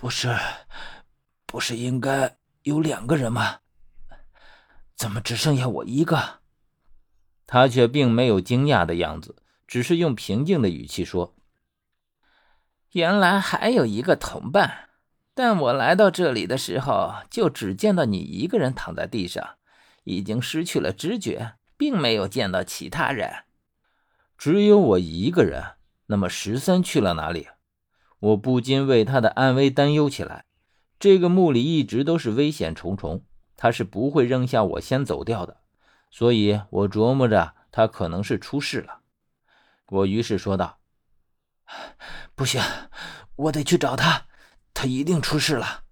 不是，不是应该有两个人吗？怎么只剩下我一个？他却并没有惊讶的样子，只是用平静的语气说：“原来还有一个同伴，但我来到这里的时候，就只见到你一个人躺在地上，已经失去了知觉，并没有见到其他人。只有我一个人。那么十三去了哪里？”我不禁为他的安危担忧起来。这个墓里一直都是危险重重，他是不会扔下我先走掉的。所以我琢磨着他可能是出事了。我于是说道：“不行，我得去找他，他一定出事了。”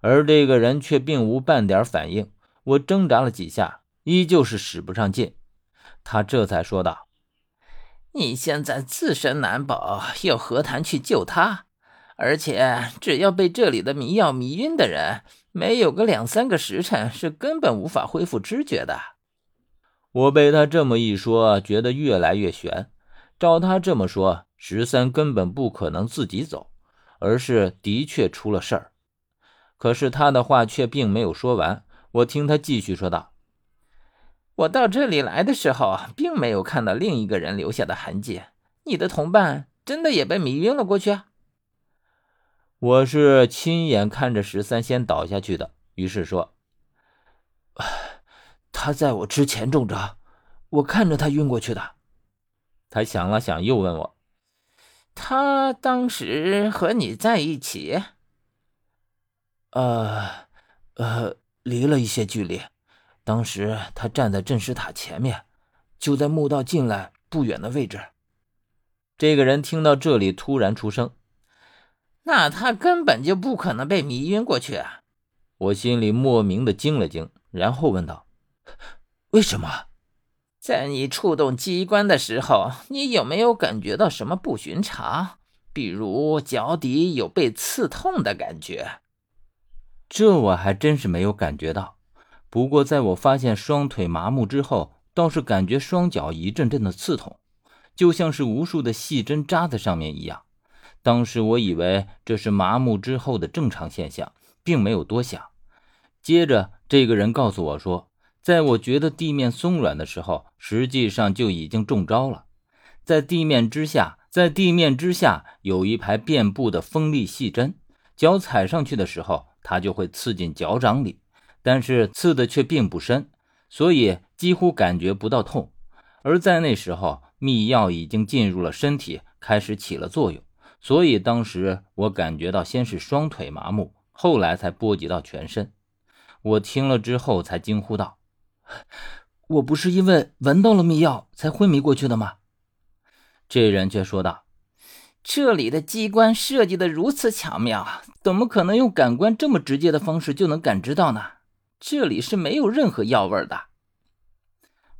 而这个人却并无半点反应。我挣扎了几下，依旧是使不上劲。他这才说道。你现在自身难保，又何谈去救他？而且，只要被这里的迷药迷晕的人，没有个两三个时辰，是根本无法恢复知觉的。我被他这么一说，觉得越来越悬。照他这么说，十三根本不可能自己走，而是的确出了事儿。可是他的话却并没有说完，我听他继续说道。我到这里来的时候，并没有看到另一个人留下的痕迹。你的同伴真的也被迷晕了过去？我是亲眼看着十三先倒下去的，于是说：“他在我之前中招，我看着他晕过去的。”他想了想，又问我：“他当时和你在一起？”“呃，呃，离了一些距离。”当时他站在镇尸塔前面，就在墓道进来不远的位置。这个人听到这里，突然出声：“那他根本就不可能被迷晕过去啊！”我心里莫名的惊了惊，然后问道：“为什么？在你触动机关的时候，你有没有感觉到什么不寻常？比如脚底有被刺痛的感觉？”这我还真是没有感觉到。不过，在我发现双腿麻木之后，倒是感觉双脚一阵阵的刺痛，就像是无数的细针扎在上面一样。当时我以为这是麻木之后的正常现象，并没有多想。接着，这个人告诉我说，在我觉得地面松软的时候，实际上就已经中招了。在地面之下，在地面之下有一排遍布的锋利细针，脚踩上去的时候，它就会刺进脚掌里。但是刺的却并不深，所以几乎感觉不到痛。而在那时候，秘药已经进入了身体，开始起了作用。所以当时我感觉到先是双腿麻木，后来才波及到全身。我听了之后才惊呼道：“我不是因为闻到了秘药才昏迷过去的吗？”这人却说道：“这里的机关设计的如此巧妙，怎么可能用感官这么直接的方式就能感知到呢？”这里是没有任何药味的。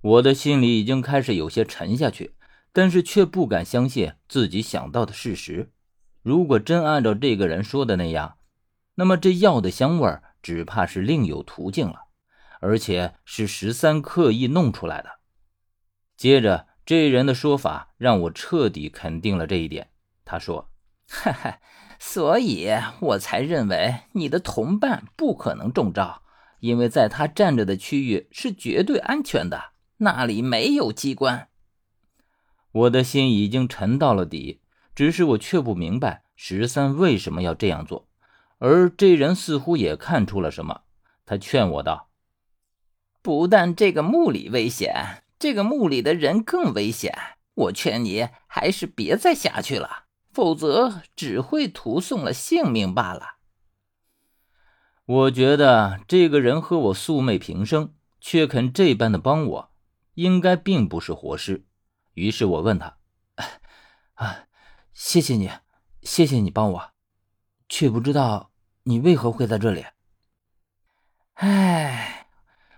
我的心里已经开始有些沉下去，但是却不敢相信自己想到的事实。如果真按照这个人说的那样，那么这药的香味只怕是另有途径了，而且是十三刻意弄出来的。接着，这人的说法让我彻底肯定了这一点。他说：“哈哈，所以我才认为你的同伴不可能中招。”因为在他站着的区域是绝对安全的，那里没有机关。我的心已经沉到了底，只是我却不明白十三为什么要这样做。而这人似乎也看出了什么，他劝我道：“不但这个墓里危险，这个墓里的人更危险。我劝你还是别再下去了，否则只会徒送了性命罢了。”我觉得这个人和我素昧平生，却肯这般的帮我，应该并不是活尸。于是我问他：“啊，谢谢你，谢谢你帮我，却不知道你为何会在这里。”唉，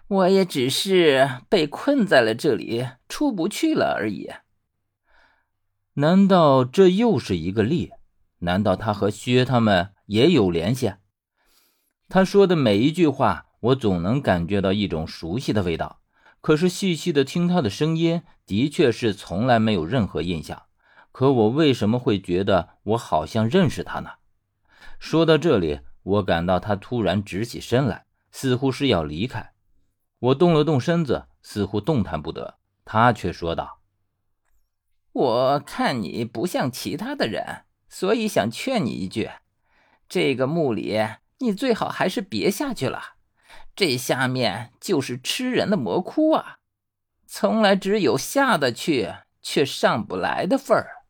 我也只是被困在了这里，出不去了而已。难道这又是一个例？难道他和薛他们也有联系？他说的每一句话，我总能感觉到一种熟悉的味道。可是细细的听他的声音，的确是从来没有任何印象。可我为什么会觉得我好像认识他呢？说到这里，我感到他突然直起身来，似乎是要离开。我动了动身子，似乎动弹不得。他却说道：“我看你不像其他的人，所以想劝你一句：这个墓里，你最好还是别下去了。这下面就是吃人的魔窟啊！从来只有下得去却上不来的份儿。”